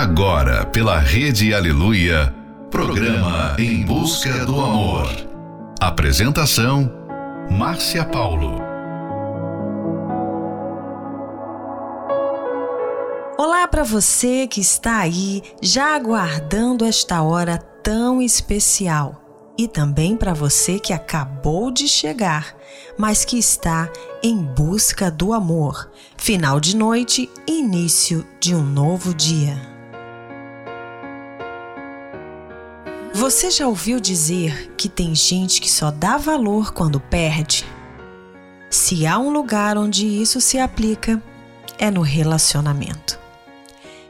Agora, pela Rede Aleluia, programa Em Busca do Amor. Apresentação: Márcia Paulo. Olá para você que está aí já aguardando esta hora tão especial. E também para você que acabou de chegar, mas que está em busca do amor. Final de noite, início de um novo dia. Você já ouviu dizer que tem gente que só dá valor quando perde? Se há um lugar onde isso se aplica, é no relacionamento.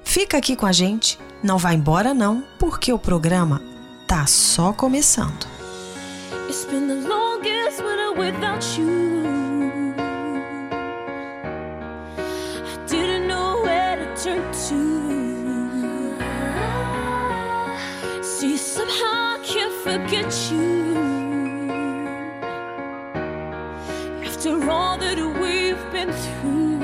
Fica aqui com a gente, não vá embora não, porque o programa tá só começando. It's been the longest winter without you. I didn't know where to turn to. I can't forget you. After all that we've been through.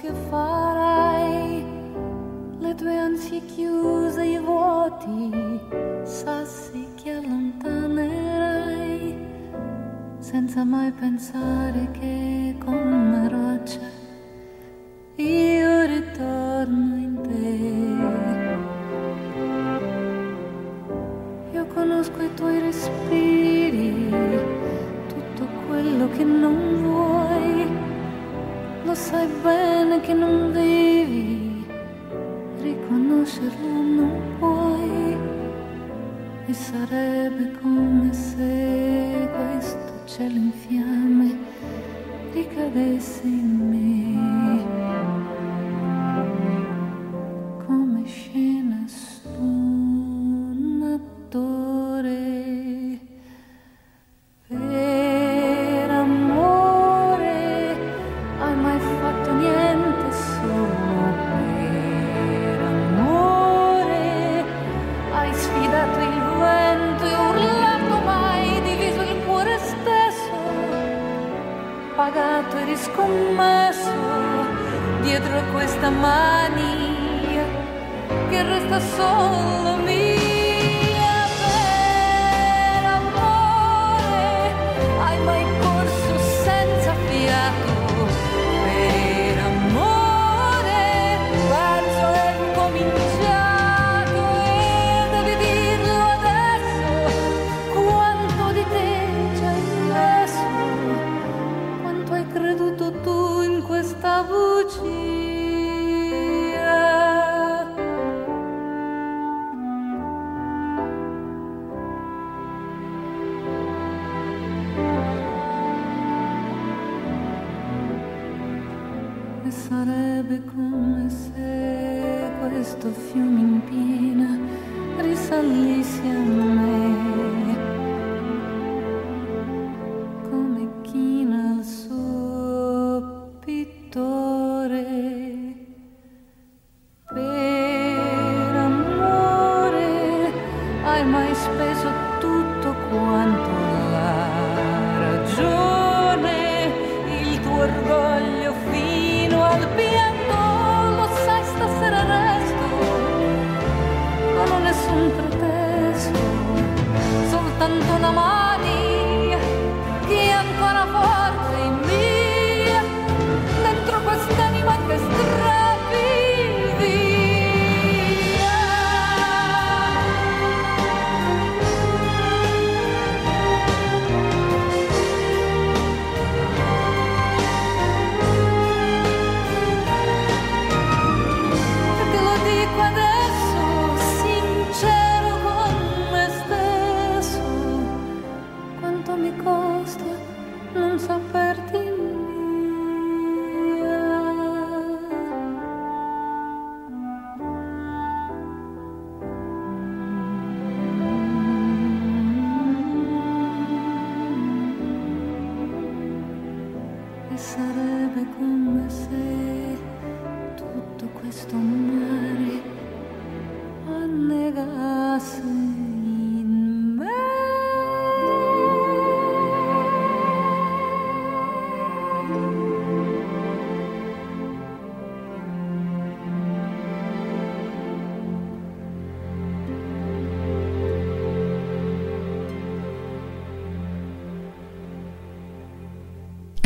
Che farai, le tue ansie chiuse, i vuoti, sassi che allontanerai, senza mai pensare tanto namaz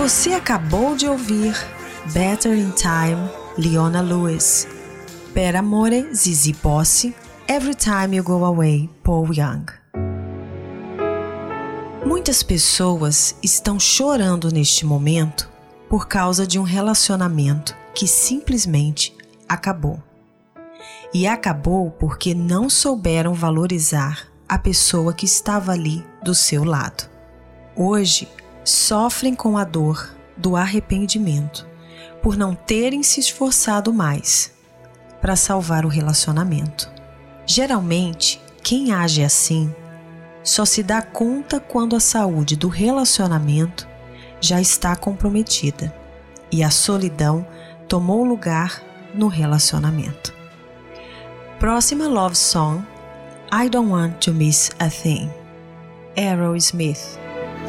Você acabou de ouvir Better in Time, Leona Lewis. Per Amore, Zizi Posse, Every Time You Go Away, Paul Young. Muitas pessoas estão chorando neste momento por causa de um relacionamento que simplesmente acabou. E acabou porque não souberam valorizar a pessoa que estava ali do seu lado. Hoje, sofrem com a dor do arrependimento por não terem se esforçado mais para salvar o relacionamento. Geralmente, quem age assim só se dá conta quando a saúde do relacionamento já está comprometida e a solidão tomou lugar no relacionamento. Próxima love song I Don't Want to Miss a Thing. Arrow Smith.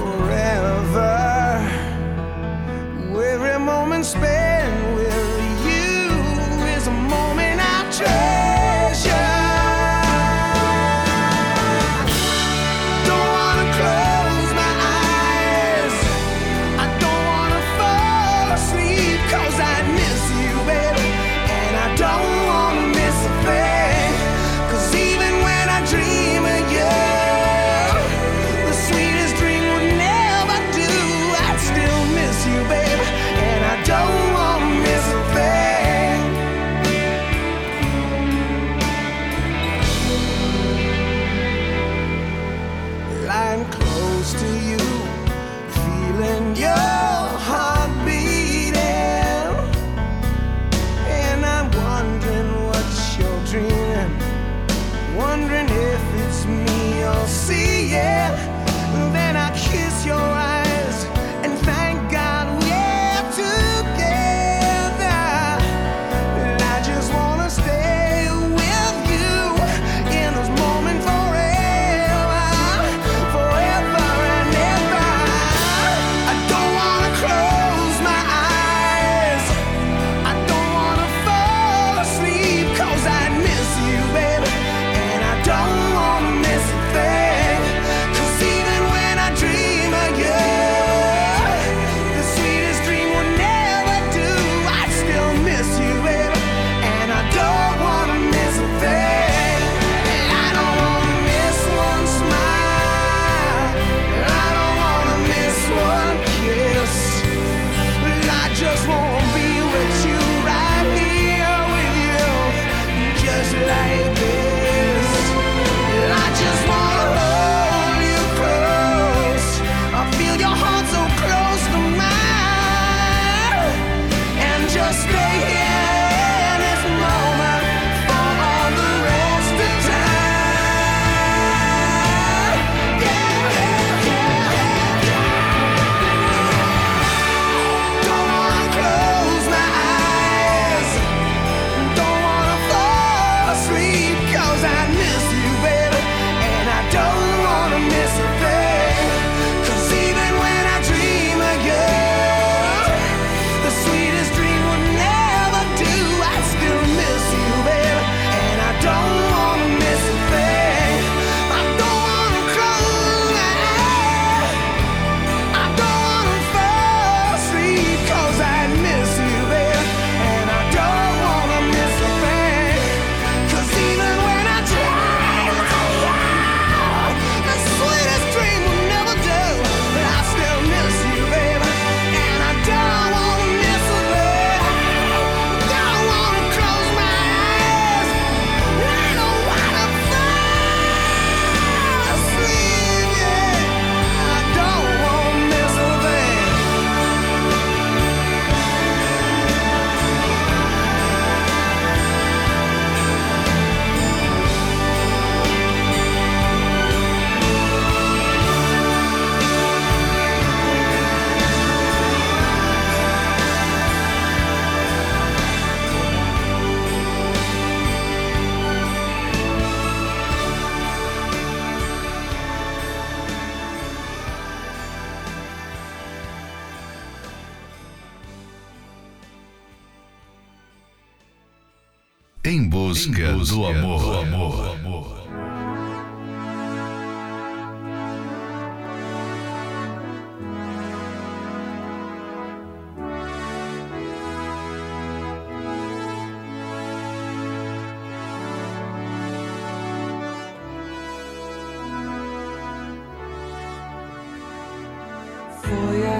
forever. Every moment spent with you is a moment I treasure.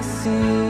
assim.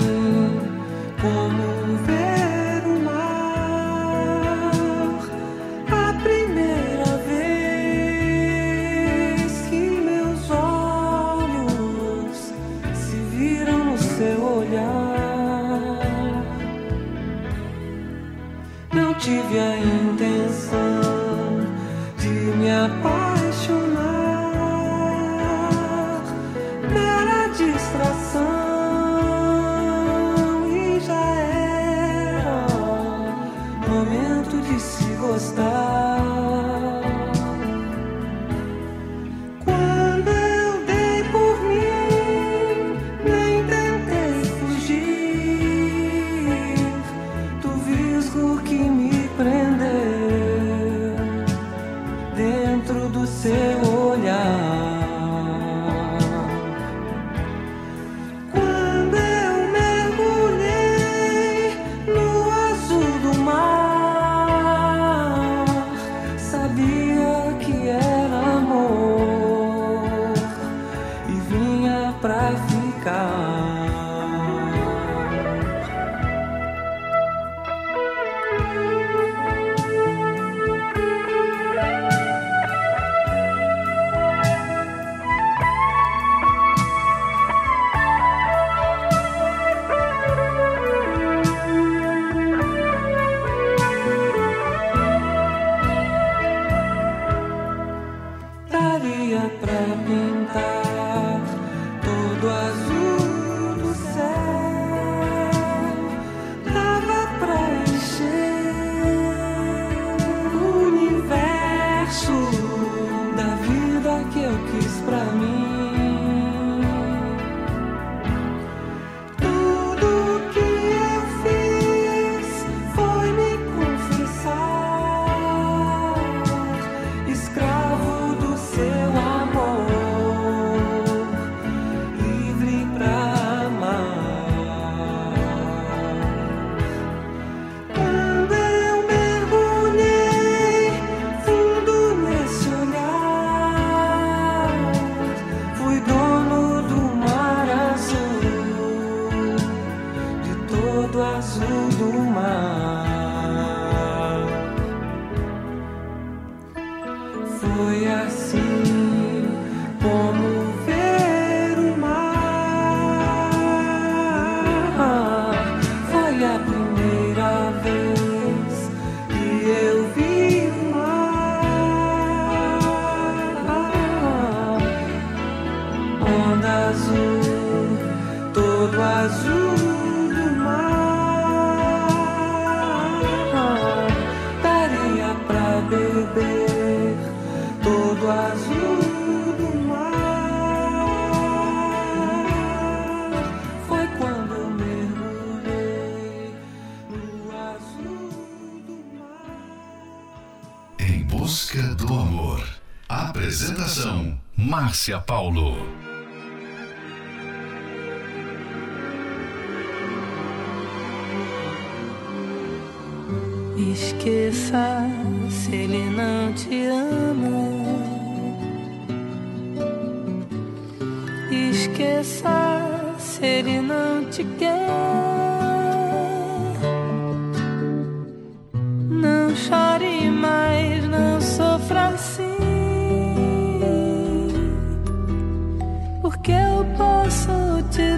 Márcia Paulo. Esqueça se ele não te ama. Esqueça se ele não te quer.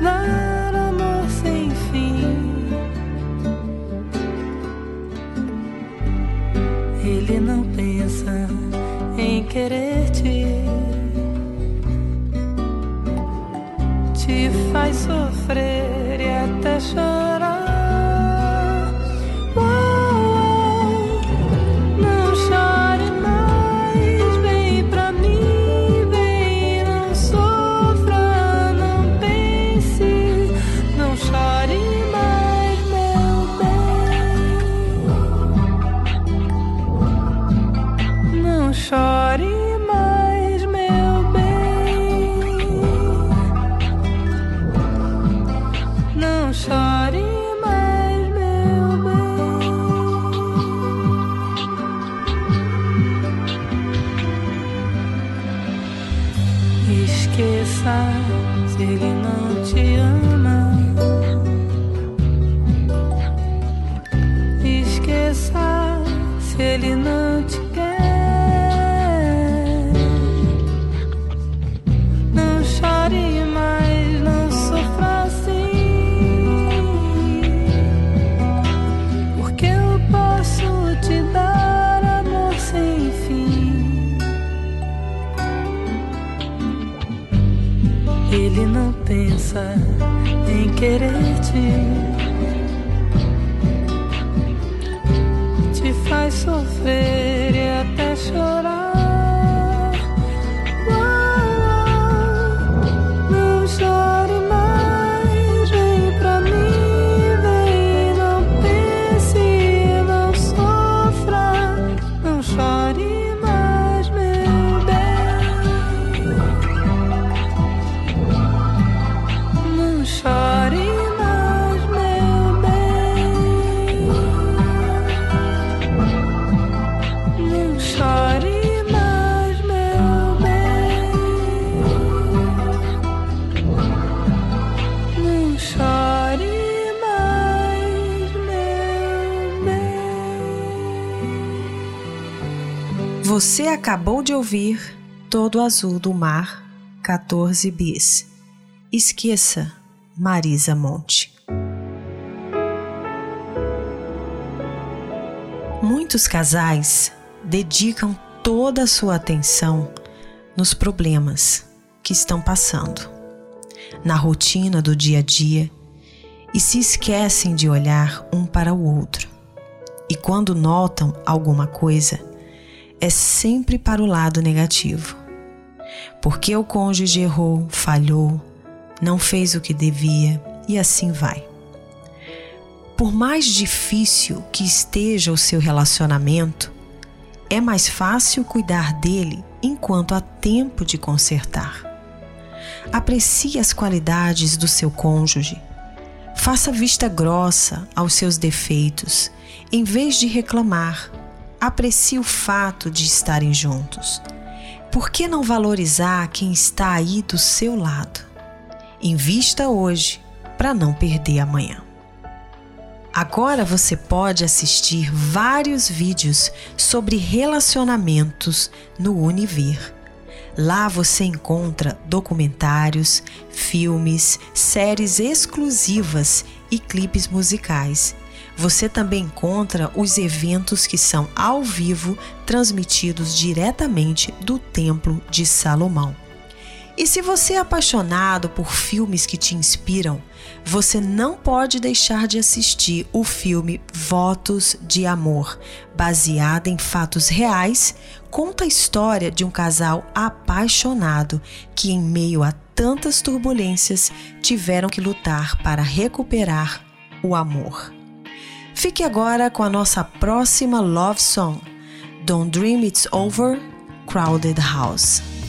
tornar amor sem fim. Ele não pensa em querer te, te faz sofrer e até chorar. Acabou de ouvir Todo Azul do Mar, 14 bis. Esqueça, Marisa Monte. Muitos casais dedicam toda a sua atenção nos problemas que estão passando, na rotina do dia a dia e se esquecem de olhar um para o outro. E quando notam alguma coisa, é sempre para o lado negativo. Porque o cônjuge errou, falhou, não fez o que devia e assim vai. Por mais difícil que esteja o seu relacionamento, é mais fácil cuidar dele enquanto há tempo de consertar. Aprecie as qualidades do seu cônjuge. Faça vista grossa aos seus defeitos, em vez de reclamar. Aprecie o fato de estarem juntos. Por que não valorizar quem está aí do seu lado? Invista hoje para não perder amanhã. Agora você pode assistir vários vídeos sobre relacionamentos no Univir. Lá você encontra documentários, filmes, séries exclusivas e clipes musicais. Você também encontra os eventos que são ao vivo, transmitidos diretamente do Templo de Salomão. E se você é apaixonado por filmes que te inspiram, você não pode deixar de assistir o filme Votos de Amor, baseado em fatos reais, conta a história de um casal apaixonado que, em meio a tantas turbulências, tiveram que lutar para recuperar o amor. Fique agora com a nossa próxima love song, Don't Dream It's Over, Crowded House.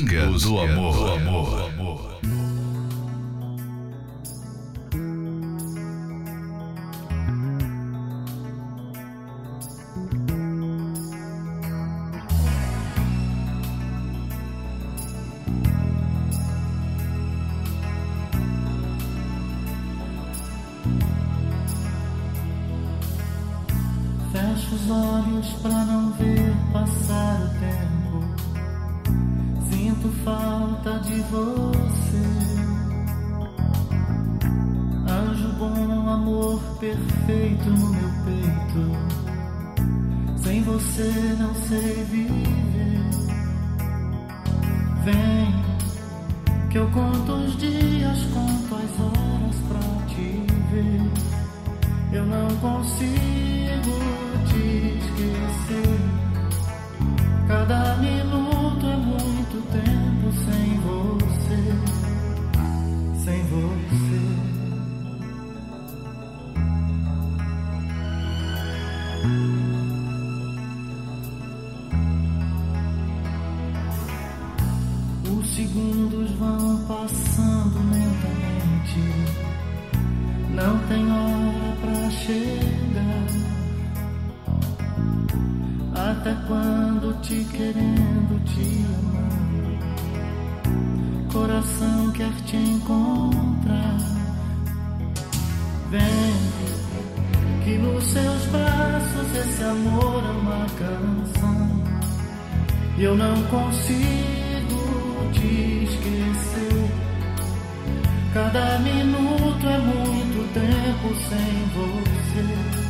Busca do amor. Do amor. Fecho os olhos pra não ver passar o tempo sinto falta de você. Anjo bom, amor perfeito no meu peito. Sem você não sei viver. Vem, que eu conto os dias, conto as horas pra te ver. Eu não consigo te esquecer. Cada minuto muito tempo sem você, sem você. Os segundos vão passando lentamente, não tem hora pra chegar. Até quando te querendo, te encontrar. Vem, que nos seus braços esse amor é uma canção. E eu não consigo te esquecer. Cada minuto é muito tempo sem você,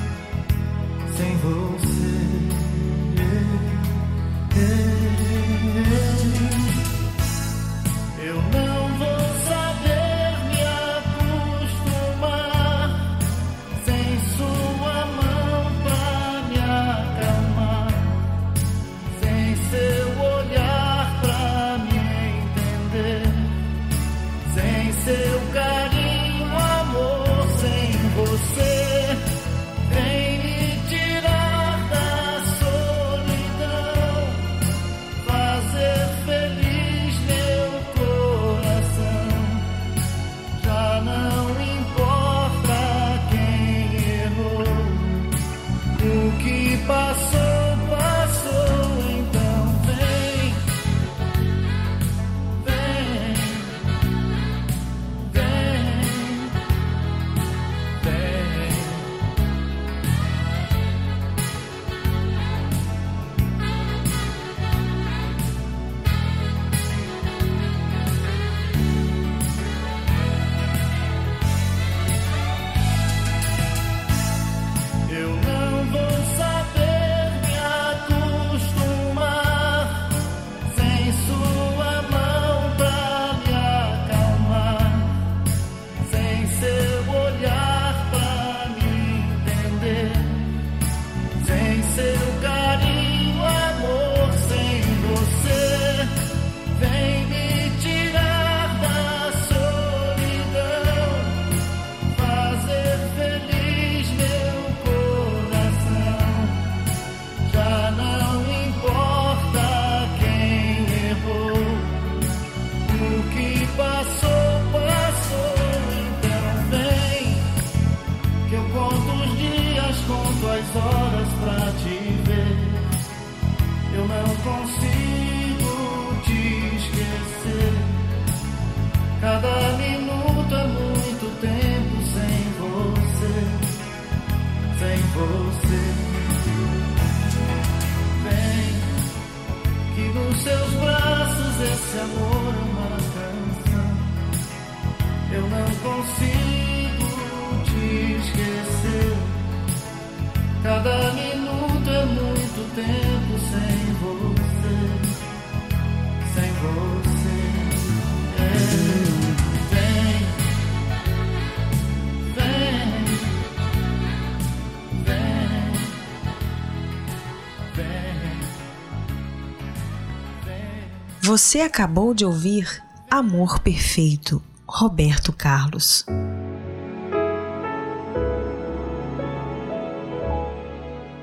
Você acabou de ouvir Amor Perfeito, Roberto Carlos.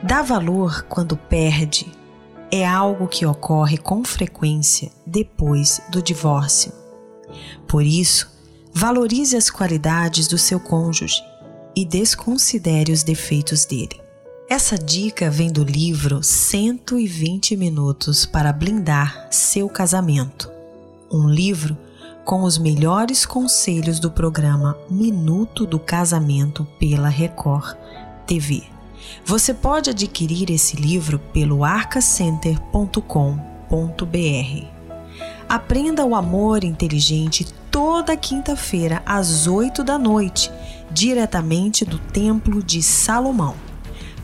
Dar valor quando perde é algo que ocorre com frequência depois do divórcio. Por isso, valorize as qualidades do seu cônjuge e desconsidere os defeitos dele. Essa dica vem do livro 120 Minutos para Blindar Seu Casamento, um livro com os melhores conselhos do programa Minuto do Casamento pela Record TV. Você pode adquirir esse livro pelo arcacenter.com.br. Aprenda o amor inteligente toda quinta-feira às 8 da noite, diretamente do Templo de Salomão.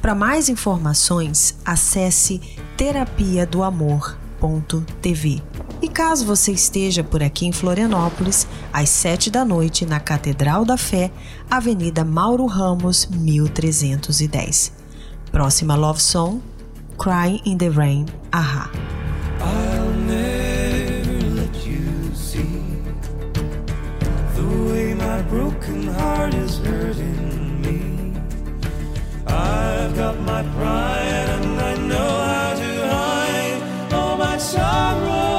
Para mais informações, acesse terapia do amor.tv. E caso você esteja por aqui em Florianópolis, às 7 da noite, na Catedral da Fé, Avenida Mauro Ramos, 1310. Próxima Love Song, Crying in the Rain, Aha. Broken heart is hurting. I've got my pride and I know how to hide all my sorrow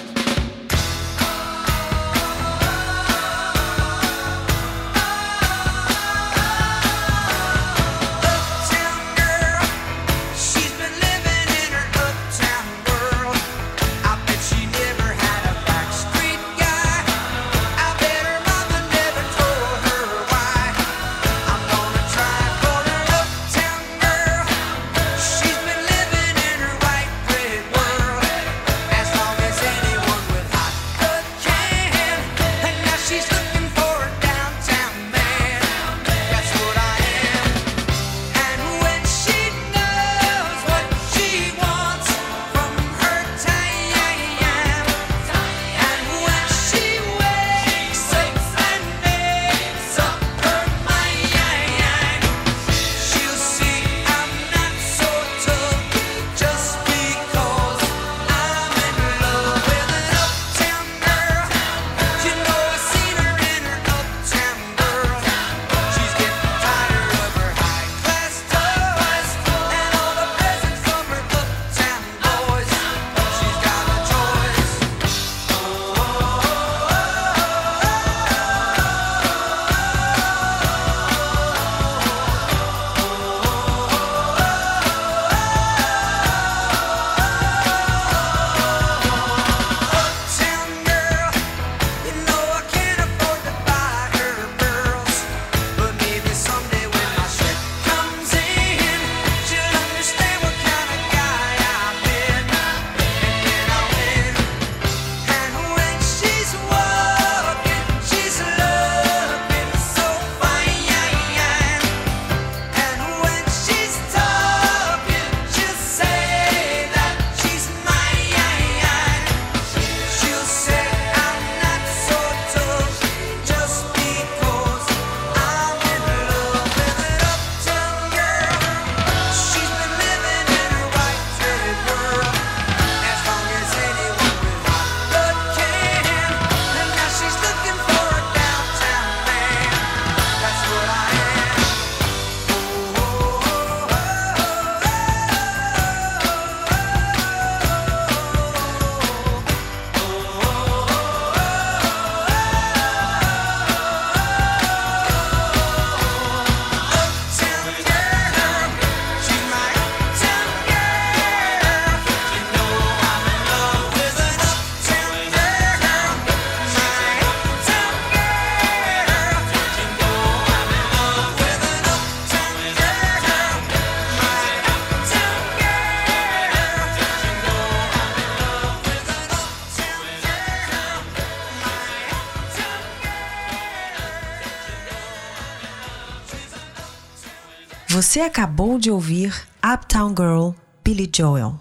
Você acabou de ouvir Uptown Girl, Billy Joel.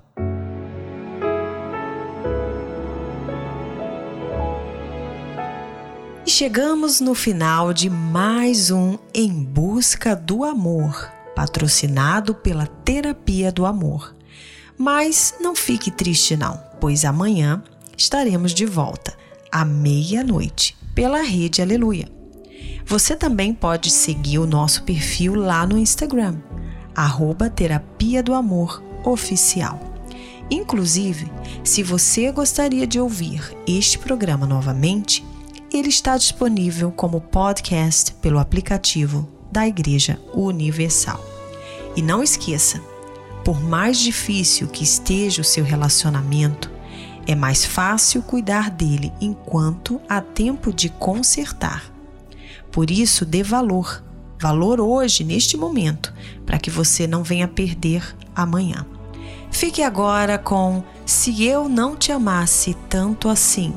E chegamos no final de mais um Em Busca do Amor, patrocinado pela Terapia do Amor. Mas não fique triste não, pois amanhã estaremos de volta à meia-noite pela Rede Aleluia. Você também pode seguir o nosso perfil lá no Instagram, arroba terapia do amor oficial. Inclusive, se você gostaria de ouvir este programa novamente, ele está disponível como podcast pelo aplicativo da Igreja Universal. E não esqueça, por mais difícil que esteja o seu relacionamento, é mais fácil cuidar dele enquanto há tempo de consertar por isso, dê valor. Valor hoje, neste momento, para que você não venha perder amanhã. Fique agora com Se Eu Não Te Amasse Tanto Assim,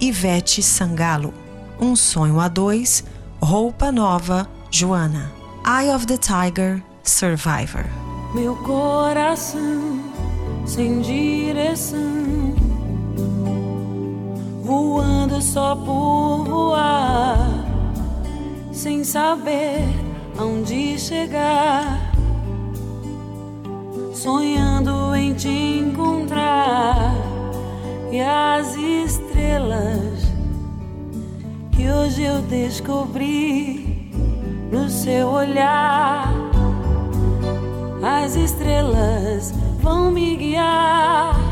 Ivete Sangalo. Um Sonho a Dois, Roupa Nova, Joana. Eye of the Tiger, Survivor. Meu coração sem direção, voando só por voar sem saber aonde chegar, sonhando em te encontrar e as estrelas que hoje eu descobri no seu olhar. As estrelas vão me guiar.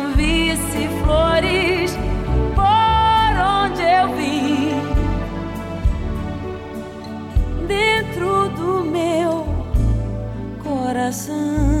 coração.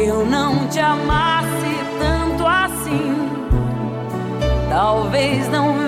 Eu não te amasse tanto assim, talvez não